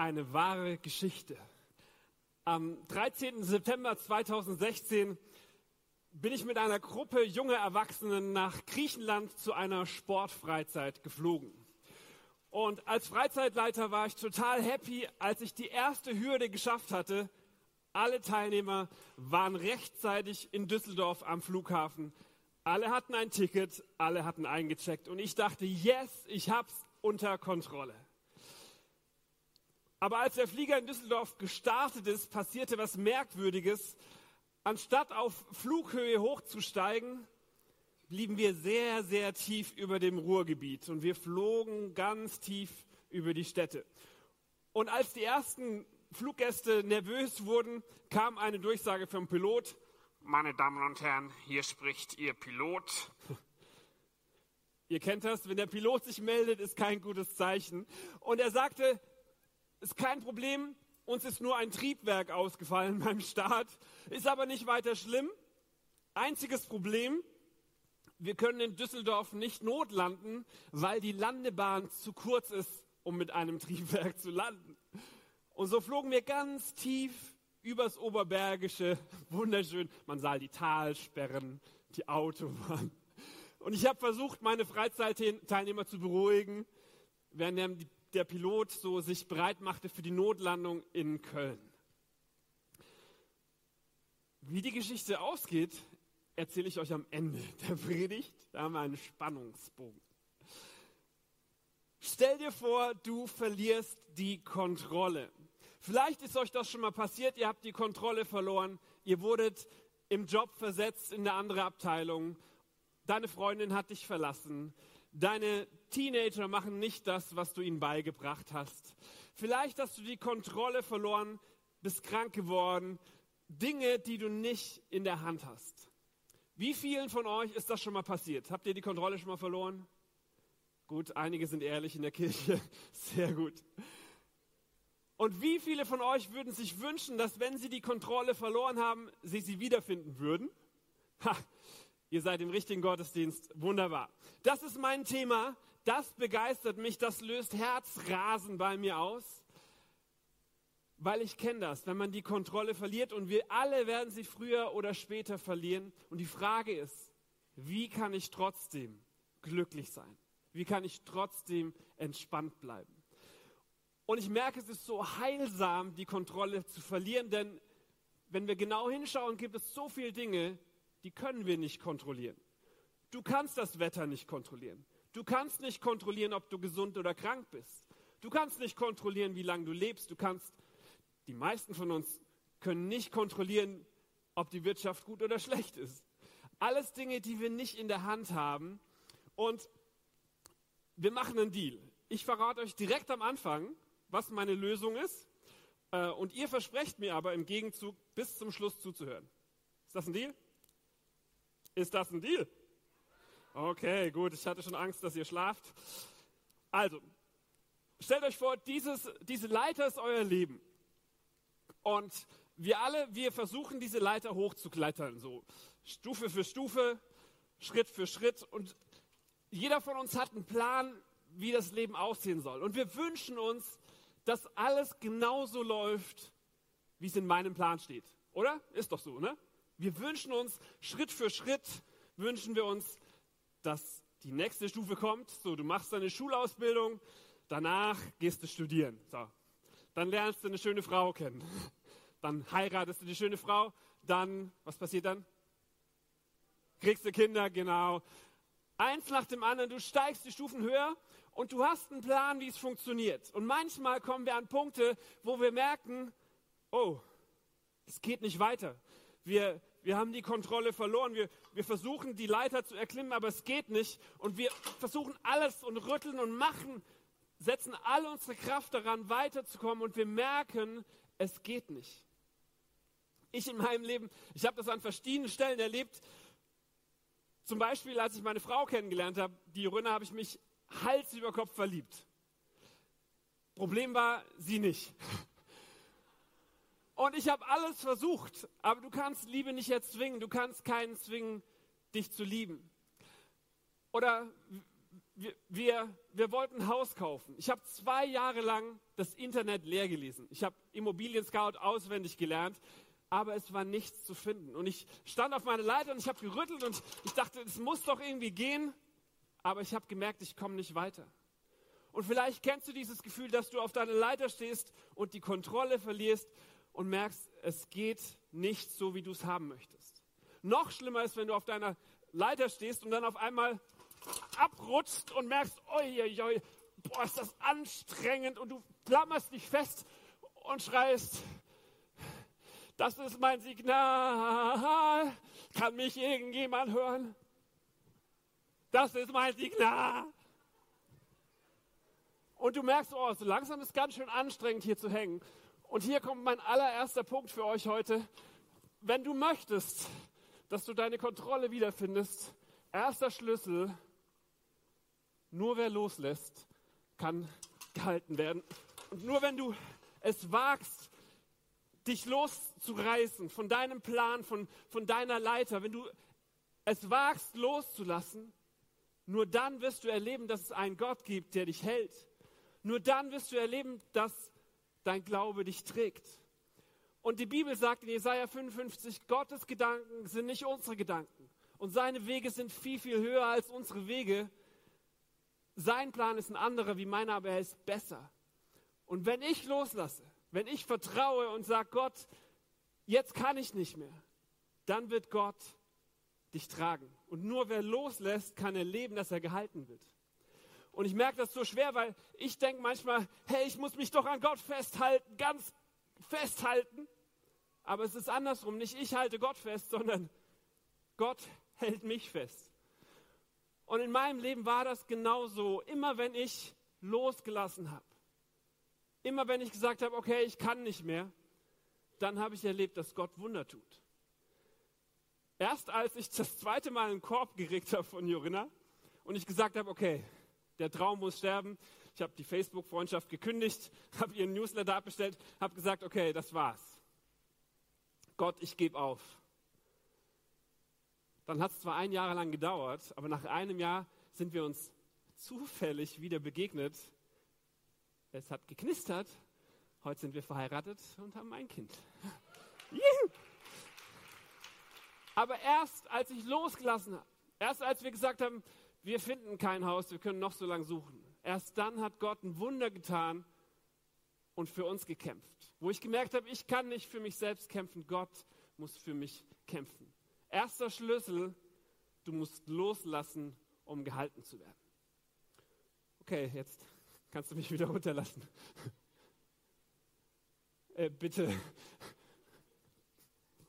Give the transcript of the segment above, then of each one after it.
eine wahre Geschichte. Am 13. September 2016 bin ich mit einer Gruppe junger Erwachsenen nach Griechenland zu einer Sportfreizeit geflogen. Und als Freizeitleiter war ich total happy, als ich die erste Hürde geschafft hatte. Alle Teilnehmer waren rechtzeitig in Düsseldorf am Flughafen. Alle hatten ein Ticket, alle hatten eingecheckt und ich dachte, yes, ich hab's unter Kontrolle. Aber als der Flieger in Düsseldorf gestartet ist, passierte was Merkwürdiges. Anstatt auf Flughöhe hochzusteigen, blieben wir sehr, sehr tief über dem Ruhrgebiet und wir flogen ganz tief über die Städte. Und als die ersten Fluggäste nervös wurden, kam eine Durchsage vom Pilot. Meine Damen und Herren, hier spricht Ihr Pilot. Ihr kennt das, wenn der Pilot sich meldet, ist kein gutes Zeichen. Und er sagte, ist kein Problem, uns ist nur ein Triebwerk ausgefallen beim Start, ist aber nicht weiter schlimm. Einziges Problem, wir können in Düsseldorf nicht notlanden, weil die Landebahn zu kurz ist, um mit einem Triebwerk zu landen. Und so flogen wir ganz tief übers Oberbergische, wunderschön. Man sah die Talsperren, die Autobahn. Und ich habe versucht, meine Freizeitteilnehmer zu beruhigen, während der Pilot so sich bereit machte für die Notlandung in Köln. Wie die Geschichte ausgeht, erzähle ich euch am Ende der Predigt. Da haben wir einen Spannungsbogen. Stell dir vor, du verlierst die Kontrolle. Vielleicht ist euch das schon mal passiert, ihr habt die Kontrolle verloren, ihr wurdet im Job versetzt in eine andere Abteilung, deine Freundin hat dich verlassen, deine Teenager machen nicht das, was du ihnen beigebracht hast. Vielleicht hast du die Kontrolle verloren, bist krank geworden, Dinge, die du nicht in der Hand hast. Wie vielen von euch ist das schon mal passiert? Habt ihr die Kontrolle schon mal verloren? Gut, einige sind ehrlich in der Kirche. Sehr gut. Und wie viele von euch würden sich wünschen, dass wenn sie die Kontrolle verloren haben, sie sie wiederfinden würden? Ha, ihr seid im richtigen Gottesdienst. Wunderbar. Das ist mein Thema. Das begeistert mich. Das löst Herzrasen bei mir aus weil ich kenne das, wenn man die Kontrolle verliert und wir alle werden sie früher oder später verlieren. Und die Frage ist, wie kann ich trotzdem glücklich sein? Wie kann ich trotzdem entspannt bleiben? Und ich merke, es ist so heilsam, die Kontrolle zu verlieren, denn wenn wir genau hinschauen, gibt es so viele Dinge, die können wir nicht kontrollieren. Du kannst das Wetter nicht kontrollieren. Du kannst nicht kontrollieren, ob du gesund oder krank bist. Du kannst nicht kontrollieren, wie lange du lebst. Du kannst die meisten von uns können nicht kontrollieren, ob die Wirtschaft gut oder schlecht ist. Alles Dinge, die wir nicht in der Hand haben. Und wir machen einen Deal. Ich verrate euch direkt am Anfang, was meine Lösung ist. Äh, und ihr versprecht mir aber im Gegenzug bis zum Schluss zuzuhören. Ist das ein Deal? Ist das ein Deal? Okay, gut. Ich hatte schon Angst, dass ihr schlaft. Also, stellt euch vor, dieses, diese Leiter ist euer Leben. Und wir alle, wir versuchen diese Leiter hochzuklettern, so Stufe für Stufe, Schritt für Schritt. Und jeder von uns hat einen Plan, wie das Leben aussehen soll. Und wir wünschen uns, dass alles genauso läuft, wie es in meinem Plan steht. Oder? Ist doch so, ne? Wir wünschen uns Schritt für Schritt, wünschen wir uns, dass die nächste Stufe kommt. So, du machst deine Schulausbildung, danach gehst du studieren. So, dann lernst du eine schöne Frau kennen. Dann heiratest du die schöne Frau. Dann, was passiert dann? Kriegst du Kinder, genau. Eins nach dem anderen, du steigst die Stufen höher und du hast einen Plan, wie es funktioniert. Und manchmal kommen wir an Punkte, wo wir merken, oh, es geht nicht weiter. Wir, wir haben die Kontrolle verloren. Wir, wir versuchen, die Leiter zu erklimmen, aber es geht nicht. Und wir versuchen alles und rütteln und machen setzen alle unsere Kraft daran, weiterzukommen und wir merken, es geht nicht. Ich in meinem Leben, ich habe das an verschiedenen Stellen erlebt. Zum Beispiel, als ich meine Frau kennengelernt habe, die Jorina, habe ich mich Hals über Kopf verliebt. Problem war, sie nicht. Und ich habe alles versucht, aber du kannst Liebe nicht erzwingen, du kannst keinen zwingen, dich zu lieben. Oder wir, wir, wir wollten ein Haus kaufen. Ich habe zwei Jahre lang das Internet leer gelesen. Ich habe Immobilien Scout auswendig gelernt, aber es war nichts zu finden. Und ich stand auf meiner Leiter und ich habe gerüttelt und ich dachte, es muss doch irgendwie gehen, aber ich habe gemerkt, ich komme nicht weiter. Und vielleicht kennst du dieses Gefühl, dass du auf deiner Leiter stehst und die Kontrolle verlierst und merkst, es geht nicht so, wie du es haben möchtest. Noch schlimmer ist, wenn du auf deiner Leiter stehst und dann auf einmal abrutschst und merkst, oi, boah, ist das anstrengend und du klammerst dich fest und schreist, das ist mein Signal, kann mich irgendjemand hören? Das ist mein Signal. Und du merkst, oh, so langsam ist ganz schön anstrengend hier zu hängen. Und hier kommt mein allererster Punkt für euch heute. Wenn du möchtest, dass du deine Kontrolle wiederfindest, erster Schlüssel, nur wer loslässt, kann gehalten werden. Und nur wenn du es wagst, dich loszureißen von deinem Plan, von, von deiner Leiter, wenn du es wagst loszulassen, nur dann wirst du erleben, dass es einen Gott gibt, der dich hält. Nur dann wirst du erleben, dass dein Glaube dich trägt. Und die Bibel sagt in Jesaja 55, Gottes Gedanken sind nicht unsere Gedanken. Und seine Wege sind viel, viel höher als unsere Wege. Sein Plan ist ein anderer wie meiner, aber er ist besser. Und wenn ich loslasse, wenn ich vertraue und sage, Gott, jetzt kann ich nicht mehr, dann wird Gott dich tragen. Und nur wer loslässt, kann erleben, dass er gehalten wird. Und ich merke das so schwer, weil ich denke manchmal, hey, ich muss mich doch an Gott festhalten, ganz festhalten. Aber es ist andersrum. Nicht ich halte Gott fest, sondern Gott hält mich fest. Und in meinem Leben war das genauso. Immer wenn ich losgelassen habe, immer wenn ich gesagt habe, okay, ich kann nicht mehr, dann habe ich erlebt, dass Gott Wunder tut. Erst als ich das zweite Mal einen Korb gekriegt habe von Jorinna und ich gesagt habe, okay, der Traum muss sterben. Ich habe die Facebook-Freundschaft gekündigt, habe ihren Newsletter abbestellt, habe gesagt, okay, das war's. Gott, ich gebe auf. Dann hat es zwar ein Jahr lang gedauert, aber nach einem Jahr sind wir uns zufällig wieder begegnet. Es hat geknistert. Heute sind wir verheiratet und haben ein Kind. Aber erst als ich losgelassen habe, erst als wir gesagt haben, wir finden kein Haus, wir können noch so lange suchen, erst dann hat Gott ein Wunder getan und für uns gekämpft. Wo ich gemerkt habe, ich kann nicht für mich selbst kämpfen, Gott muss für mich kämpfen. Erster Schlüssel, du musst loslassen, um gehalten zu werden. Okay, jetzt kannst du mich wieder runterlassen. äh, bitte.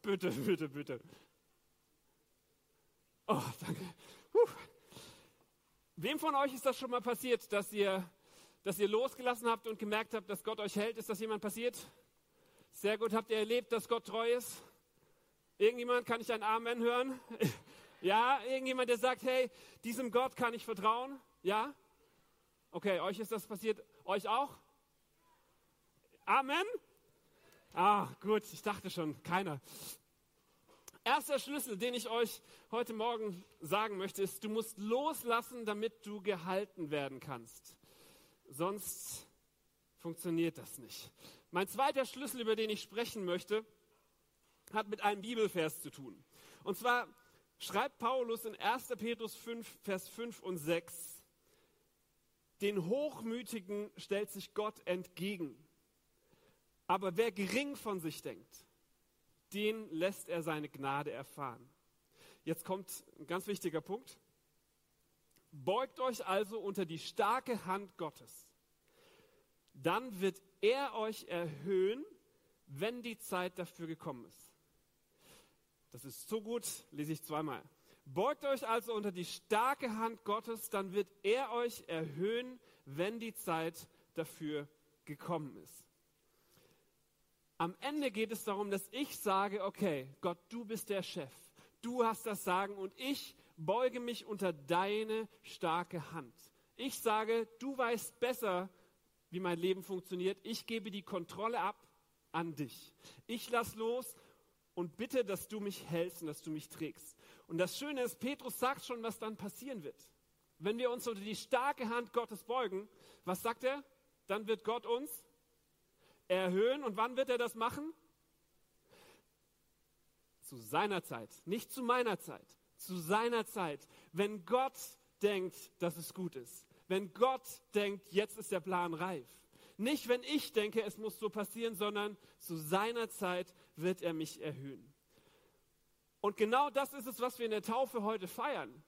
bitte, bitte, bitte. Oh, danke. Wem von euch ist das schon mal passiert, dass ihr, dass ihr losgelassen habt und gemerkt habt, dass Gott euch hält? Ist das jemand passiert? Sehr gut. Habt ihr erlebt, dass Gott treu ist? Irgendjemand, kann ich ein Amen hören? ja, irgendjemand, der sagt, hey, diesem Gott kann ich vertrauen? Ja? Okay, euch ist das passiert. Euch auch? Amen? Ah, gut, ich dachte schon, keiner. Erster Schlüssel, den ich euch heute Morgen sagen möchte, ist, du musst loslassen, damit du gehalten werden kannst. Sonst funktioniert das nicht. Mein zweiter Schlüssel, über den ich sprechen möchte, hat mit einem Bibelvers zu tun. Und zwar schreibt Paulus in 1. Petrus 5, Vers 5 und 6, den Hochmütigen stellt sich Gott entgegen. Aber wer gering von sich denkt, den lässt er seine Gnade erfahren. Jetzt kommt ein ganz wichtiger Punkt. Beugt euch also unter die starke Hand Gottes. Dann wird er euch erhöhen, wenn die Zeit dafür gekommen ist. Das ist so gut, lese ich zweimal. Beugt euch also unter die starke Hand Gottes, dann wird er euch erhöhen, wenn die Zeit dafür gekommen ist. Am Ende geht es darum, dass ich sage, okay, Gott, du bist der Chef, du hast das Sagen und ich beuge mich unter deine starke Hand. Ich sage, du weißt besser, wie mein Leben funktioniert. Ich gebe die Kontrolle ab an dich. Ich lass los und bitte, dass du mich hältst und dass du mich trägst. Und das Schöne ist, Petrus sagt schon, was dann passieren wird. wenn wir uns unter die starke Hand Gottes beugen, was sagt er? Dann wird Gott uns erhöhen. Und wann wird er das machen? Zu seiner Zeit, nicht zu meiner Zeit, zu seiner Zeit. Wenn Gott denkt, dass es gut ist. Wenn Gott denkt, jetzt ist der Plan reif. Nicht, wenn ich denke, es muss so passieren, sondern zu seiner Zeit wird er mich erhöhen. Und genau das ist es, was wir in der Taufe heute feiern.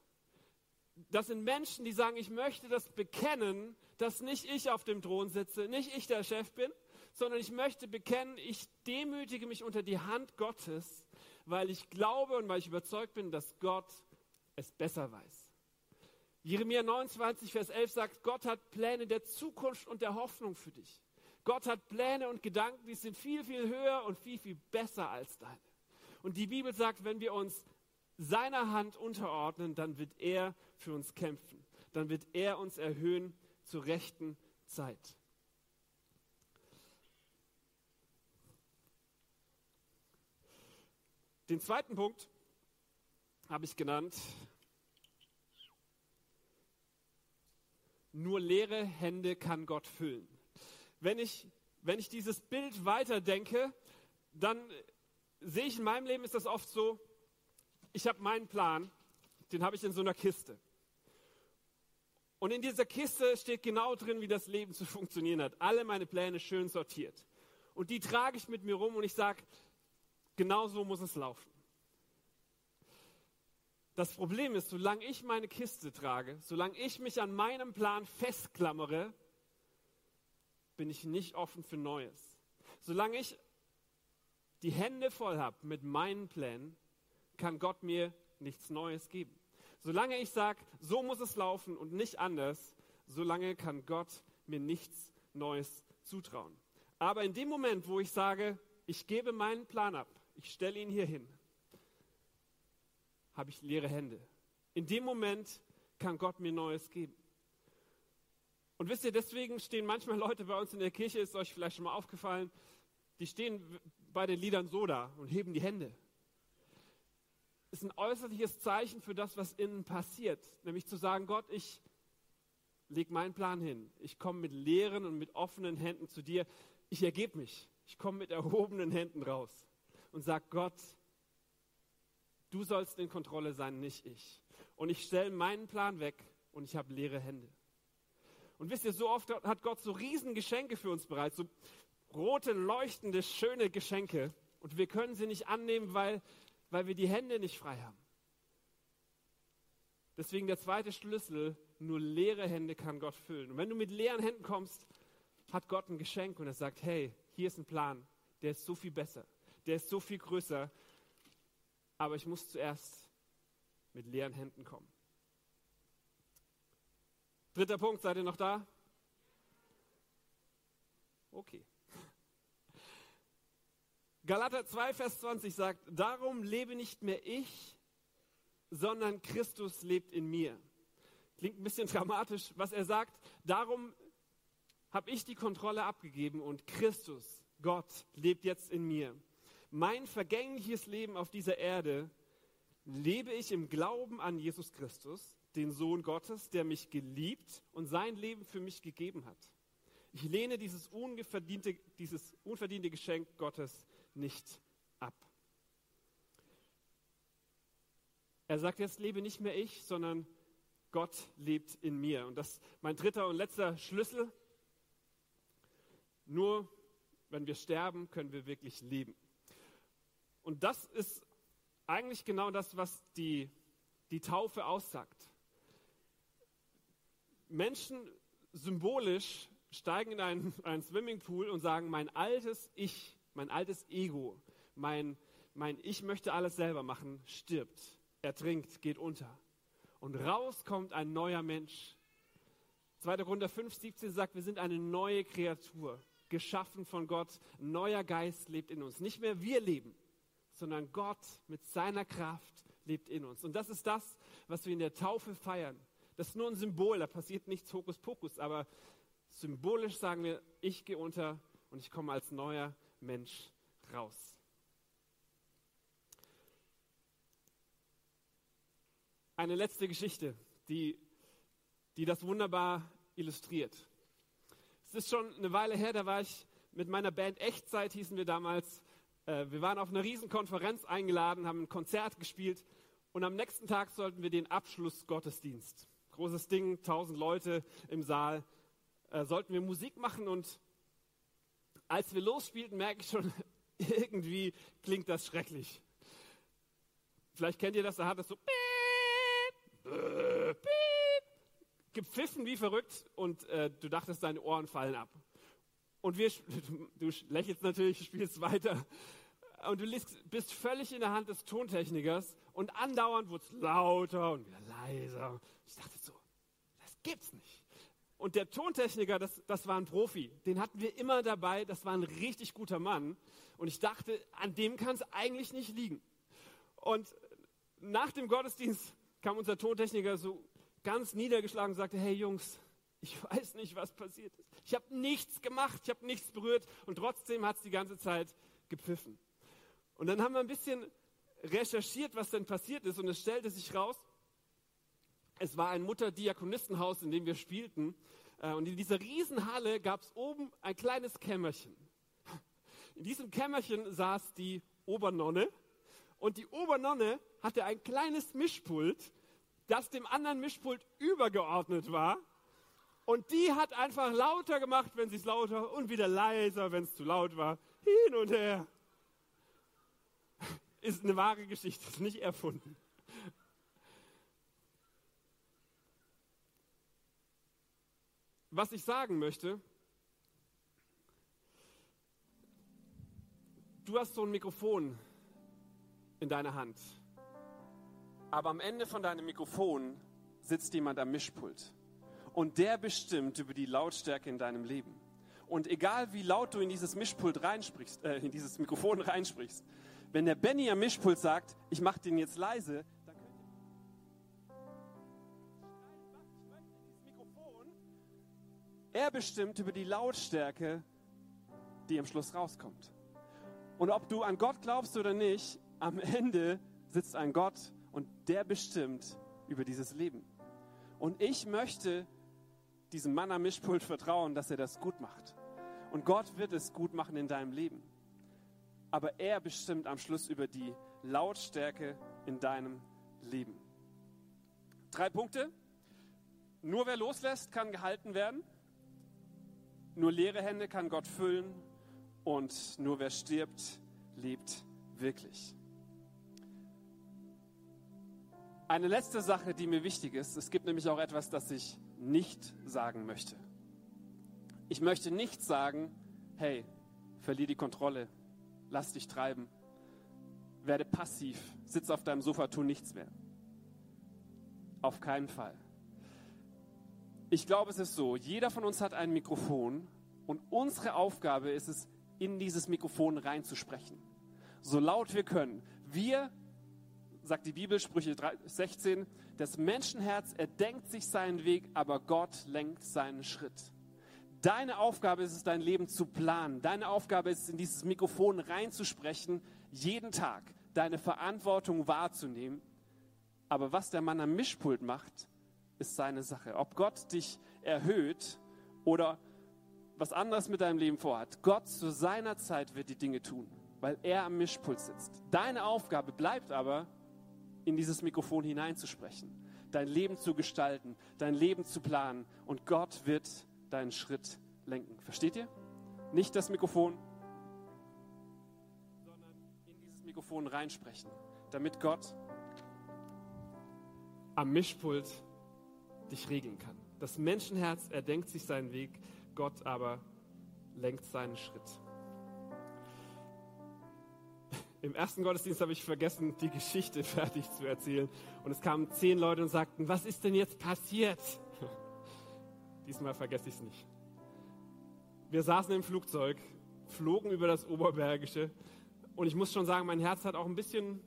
Das sind Menschen, die sagen, ich möchte das bekennen, dass nicht ich auf dem Thron sitze, nicht ich der Chef bin, sondern ich möchte bekennen, ich demütige mich unter die Hand Gottes, weil ich glaube und weil ich überzeugt bin, dass Gott es besser weiß. Jeremia 29, Vers 11 sagt, Gott hat Pläne der Zukunft und der Hoffnung für dich. Gott hat Pläne und Gedanken, die sind viel, viel höher und viel, viel besser als deine. Und die Bibel sagt, wenn wir uns seiner Hand unterordnen, dann wird er für uns kämpfen. Dann wird er uns erhöhen zur rechten Zeit. Den zweiten Punkt habe ich genannt, nur leere Hände kann Gott füllen. Wenn ich, wenn ich dieses Bild weiterdenke, dann sehe ich in meinem Leben ist das oft so, ich habe meinen Plan, den habe ich in so einer Kiste. Und in dieser Kiste steht genau drin, wie das Leben zu funktionieren hat. Alle meine Pläne schön sortiert. Und die trage ich mit mir rum und ich sage, genau so muss es laufen. Das Problem ist, solange ich meine Kiste trage, solange ich mich an meinem Plan festklammere, bin ich nicht offen für Neues. Solange ich die Hände voll habe mit meinen Plänen, kann Gott mir nichts Neues geben. Solange ich sage, so muss es laufen und nicht anders, solange kann Gott mir nichts Neues zutrauen. Aber in dem Moment, wo ich sage, ich gebe meinen Plan ab, ich stelle ihn hier hin, habe ich leere Hände. In dem Moment kann Gott mir Neues geben. Und wisst ihr, deswegen stehen manchmal Leute bei uns in der Kirche, ist euch vielleicht schon mal aufgefallen, die stehen bei den Liedern so da und heben die Hände. Ist ein äußerliches Zeichen für das, was innen passiert. Nämlich zu sagen, Gott, ich lege meinen Plan hin. Ich komme mit leeren und mit offenen Händen zu dir. Ich ergebe mich. Ich komme mit erhobenen Händen raus und sage, Gott, Du sollst in Kontrolle sein, nicht ich. Und ich stelle meinen Plan weg und ich habe leere Hände. Und wisst ihr, so oft hat Gott so riesen Geschenke für uns bereit, so rote, leuchtende, schöne Geschenke. Und wir können sie nicht annehmen, weil, weil wir die Hände nicht frei haben. Deswegen der zweite Schlüssel, nur leere Hände kann Gott füllen. Und wenn du mit leeren Händen kommst, hat Gott ein Geschenk und er sagt, hey, hier ist ein Plan, der ist so viel besser, der ist so viel größer aber ich muss zuerst mit leeren Händen kommen. Dritter Punkt, seid ihr noch da? Okay. Galater 2, Vers 20 sagt, darum lebe nicht mehr ich, sondern Christus lebt in mir. Klingt ein bisschen dramatisch, was er sagt. Darum habe ich die Kontrolle abgegeben und Christus, Gott, lebt jetzt in mir mein vergängliches Leben auf dieser Erde lebe ich im Glauben an Jesus Christus, den Sohn Gottes, der mich geliebt und sein Leben für mich gegeben hat. Ich lehne dieses unverdiente, dieses unverdiente Geschenk Gottes nicht ab. Er sagt jetzt, lebe nicht mehr ich, sondern Gott lebt in mir. Und das ist mein dritter und letzter Schlüssel. Nur wenn wir sterben, können wir wirklich leben. Und das ist eigentlich genau das, was die, die Taufe aussagt. Menschen symbolisch steigen in einen, einen Swimmingpool und sagen, mein altes Ich, mein altes Ego, mein, mein Ich möchte alles selber machen, stirbt, ertrinkt, geht unter. Und raus kommt ein neuer Mensch. 2. Korinther 5, 17 sagt, wir sind eine neue Kreatur, geschaffen von Gott. Neuer Geist lebt in uns. Nicht mehr wir leben, sondern Gott mit seiner Kraft lebt in uns. Und das ist das, was wir in der Taufe feiern. Das ist nur ein Symbol, da passiert nichts Hokuspokus, aber symbolisch sagen wir, ich gehe unter und ich komme als neuer Mensch raus. Eine letzte Geschichte, die die das wunderbar illustriert. Es ist schon eine Weile her, da war ich mit meiner Band Echtzeit, hießen wir damals. Äh, wir waren auf einer Riesenkonferenz eingeladen, haben ein Konzert gespielt und am nächsten Tag sollten wir den Abschlussgottesdienst. Großes Ding, tausend Leute im Saal. Äh, sollten wir Musik machen und als wir losspielten, merke ich schon, irgendwie klingt das schrecklich. Vielleicht kennt ihr das, da hat es so gepfiffen wie verrückt und äh, du dachtest, deine Ohren fallen ab. Und wir, du lächelst natürlich, spielst weiter und du bist völlig in der Hand des Tontechnikers und andauernd wurde es lauter und wieder leiser. Ich dachte so, das gibt's nicht. Und der Tontechniker, das, das war ein Profi, den hatten wir immer dabei, das war ein richtig guter Mann. Und ich dachte, an dem kann es eigentlich nicht liegen. Und nach dem Gottesdienst kam unser Tontechniker so ganz niedergeschlagen und sagte, hey Jungs, ich weiß nicht, was passiert ist. Ich habe nichts gemacht, ich habe nichts berührt und trotzdem hat es die ganze Zeit gepfiffen. Und dann haben wir ein bisschen recherchiert, was denn passiert ist und es stellte sich raus, es war ein Mutterdiakonistenhaus, in dem wir spielten äh, und in dieser Riesenhalle gab es oben ein kleines Kämmerchen. In diesem Kämmerchen saß die Obernonne und die Obernonne hatte ein kleines Mischpult, das dem anderen Mischpult übergeordnet war. Und die hat einfach lauter gemacht, wenn sie es lauter und wieder leiser, wenn es zu laut war. Hin und her. Ist eine wahre Geschichte, ist nicht erfunden. Was ich sagen möchte, du hast so ein Mikrofon in deiner Hand. Aber am Ende von deinem Mikrofon sitzt jemand am Mischpult. Und der bestimmt über die Lautstärke in deinem Leben. Und egal wie laut du in dieses Mischpult reinsprichst, äh, in dieses Mikrofon reinsprichst, wenn der Benny am Mischpult sagt, ich mache den jetzt leise, dann könnt ihr Mikrofon. Er bestimmt über die Lautstärke, die am Schluss rauskommt. Und ob du an Gott glaubst oder nicht, am Ende sitzt ein Gott und der bestimmt über dieses Leben. Und ich möchte diesem Mann am Mischpult vertrauen, dass er das gut macht. Und Gott wird es gut machen in deinem Leben. Aber er bestimmt am Schluss über die Lautstärke in deinem Leben. Drei Punkte. Nur wer loslässt, kann gehalten werden. Nur leere Hände kann Gott füllen. Und nur wer stirbt, lebt wirklich. Eine letzte Sache, die mir wichtig ist, es gibt nämlich auch etwas, das ich nicht sagen möchte. Ich möchte nicht sagen, hey, verlier die Kontrolle, lass dich treiben, werde passiv, sitz auf deinem Sofa, tu nichts mehr. Auf keinen Fall. Ich glaube, es ist so, jeder von uns hat ein Mikrofon und unsere Aufgabe ist es, in dieses Mikrofon reinzusprechen. So laut wir können. Wir sagt die Bibel, Sprüche 16, das Menschenherz erdenkt sich seinen Weg, aber Gott lenkt seinen Schritt. Deine Aufgabe ist es, dein Leben zu planen. Deine Aufgabe ist es, in dieses Mikrofon reinzusprechen, jeden Tag deine Verantwortung wahrzunehmen. Aber was der Mann am Mischpult macht, ist seine Sache. Ob Gott dich erhöht oder was anderes mit deinem Leben vorhat. Gott zu seiner Zeit wird die Dinge tun, weil er am Mischpult sitzt. Deine Aufgabe bleibt aber, in dieses Mikrofon hineinzusprechen, dein Leben zu gestalten, dein Leben zu planen und Gott wird deinen Schritt lenken. Versteht ihr? Nicht das Mikrofon, sondern in dieses Mikrofon reinsprechen, damit Gott am Mischpult dich regeln kann. Das Menschenherz erdenkt sich seinen Weg, Gott aber lenkt seinen Schritt. Im ersten Gottesdienst habe ich vergessen, die Geschichte fertig zu erzählen. Und es kamen zehn Leute und sagten, was ist denn jetzt passiert? Diesmal vergesse ich es nicht. Wir saßen im Flugzeug, flogen über das Oberbergische. Und ich muss schon sagen, mein Herz hat auch ein bisschen,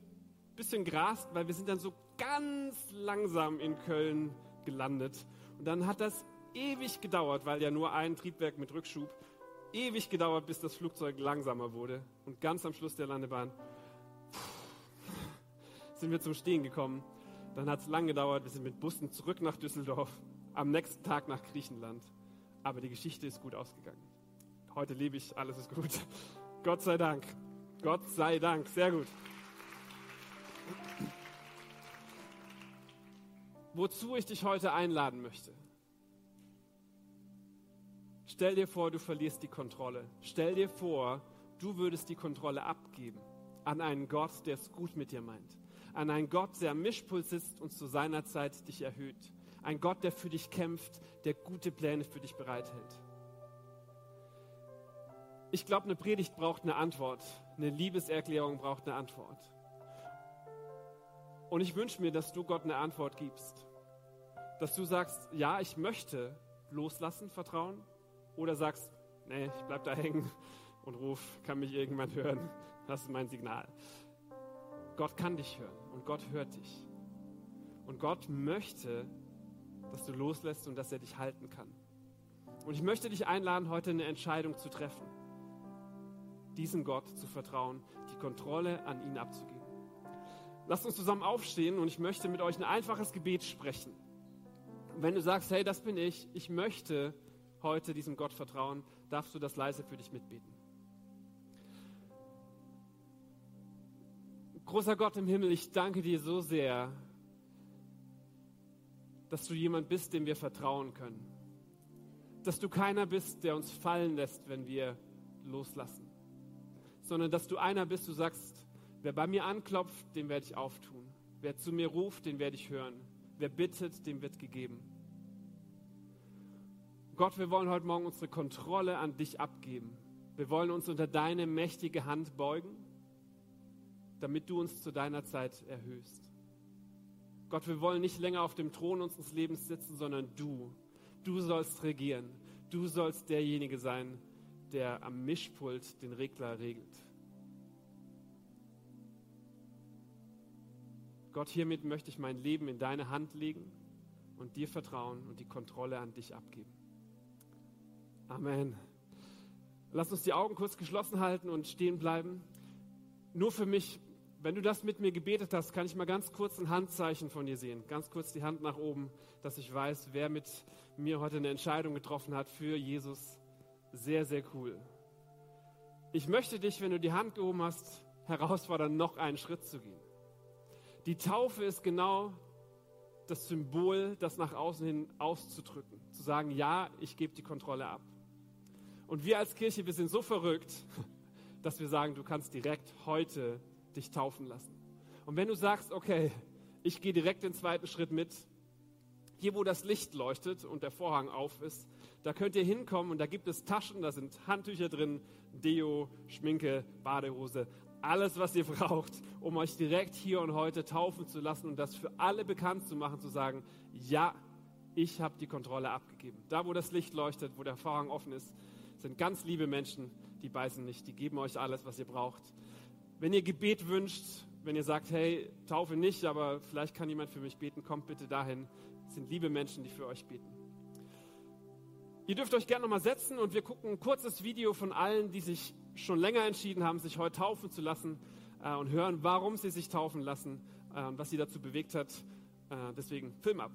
bisschen grast, weil wir sind dann so ganz langsam in Köln gelandet. Und dann hat das ewig gedauert, weil ja nur ein Triebwerk mit Rückschub, ewig gedauert, bis das Flugzeug langsamer wurde. Und ganz am Schluss der Landebahn sind wir zum Stehen gekommen. Dann hat es lang gedauert, wir sind mit Bussen zurück nach Düsseldorf. am nächsten Tag nach Griechenland. Aber die Geschichte ist gut ausgegangen. Heute lebe ich, alles ist gut. Gott sei Dank. Gott sei Dank. Sehr gut. Wozu ich dich heute einladen möchte. Stell dir vor, du verlierst die Kontrolle. Stell dir vor, du würdest die Kontrolle abgeben an einen Gott, der es gut mit dir meint. An einen Gott, der am Mischpult sitzt und zu seiner Zeit dich erhöht. Ein Gott, der für dich kämpft, der gute Pläne für dich bereithält. Ich glaube, eine Predigt braucht eine Antwort. Eine Liebeserklärung braucht eine Antwort. Und ich wünsche mir, dass du Gott eine Antwort gibst. Dass du sagst, ja, ich möchte loslassen, vertrauen. Oder sagst, nee, ich bleib da hängen und ruf, kann mich irgendwann hören. Das ist mein Signal. Gott kann dich hören und Gott hört dich. Und Gott möchte, dass du loslässt und dass er dich halten kann. Und ich möchte dich einladen, heute eine Entscheidung zu treffen. Diesem Gott zu vertrauen, die Kontrolle an ihn abzugeben. Lasst uns zusammen aufstehen und ich möchte mit euch ein einfaches Gebet sprechen. wenn du sagst, hey, das bin ich, ich möchte heute diesem Gott vertrauen, darfst du das leise für dich mitbeten. Großer Gott im Himmel, ich danke dir so sehr, dass du jemand bist, dem wir vertrauen können. Dass du keiner bist, der uns fallen lässt, wenn wir loslassen. Sondern dass du einer bist, du sagst, wer bei mir anklopft, dem werde ich auftun. Wer zu mir ruft, den werde ich hören. Wer bittet, dem wird gegeben. Gott, wir wollen heute Morgen unsere Kontrolle an dich abgeben. Wir wollen uns unter deine mächtige Hand beugen, damit du uns zu deiner Zeit erhöhst. Gott, wir wollen nicht länger auf dem Thron unseres Lebens sitzen, sondern du. Du sollst regieren. Du sollst derjenige sein, der am Mischpult den Regler regelt. Gott, hiermit möchte ich mein Leben in deine Hand legen und dir vertrauen und die Kontrolle an dich abgeben. Amen. Lass uns die Augen kurz geschlossen halten und stehen bleiben. Nur für mich wenn du das mit mir gebetet hast, kann ich mal ganz kurz ein Handzeichen von dir sehen. Ganz kurz die Hand nach oben, dass ich weiß, wer mit mir heute eine Entscheidung getroffen hat für Jesus. Sehr, sehr cool. Ich möchte dich, wenn du die Hand gehoben hast, herausfordern, noch einen Schritt zu gehen. Die Taufe ist genau das Symbol, das nach außen hin auszudrücken. Zu sagen, ja, ich gebe die Kontrolle ab. Und wir als Kirche, wir sind so verrückt, dass wir sagen, du kannst direkt heute dich taufen lassen. Und wenn du sagst, okay, ich gehe direkt den zweiten Schritt mit, hier wo das Licht leuchtet und der Vorhang auf ist, da könnt ihr hinkommen und da gibt es Taschen, da sind Handtücher drin, Deo, Schminke, Badehose, alles, was ihr braucht, um euch direkt hier und heute taufen zu lassen und das für alle bekannt zu machen, zu sagen, ja, ich habe die Kontrolle abgegeben. Da, wo das Licht leuchtet, wo der Vorhang offen ist, sind ganz liebe Menschen, die beißen nicht, die geben euch alles, was ihr braucht. Wenn ihr Gebet wünscht, wenn ihr sagt, hey, Taufe nicht, aber vielleicht kann jemand für mich beten, kommt bitte dahin. Es sind liebe Menschen, die für euch beten. Ihr dürft euch gerne nochmal setzen und wir gucken ein kurzes Video von allen, die sich schon länger entschieden haben, sich heute taufen zu lassen äh, und hören, warum sie sich taufen lassen äh, und was sie dazu bewegt hat. Äh, deswegen Film ab.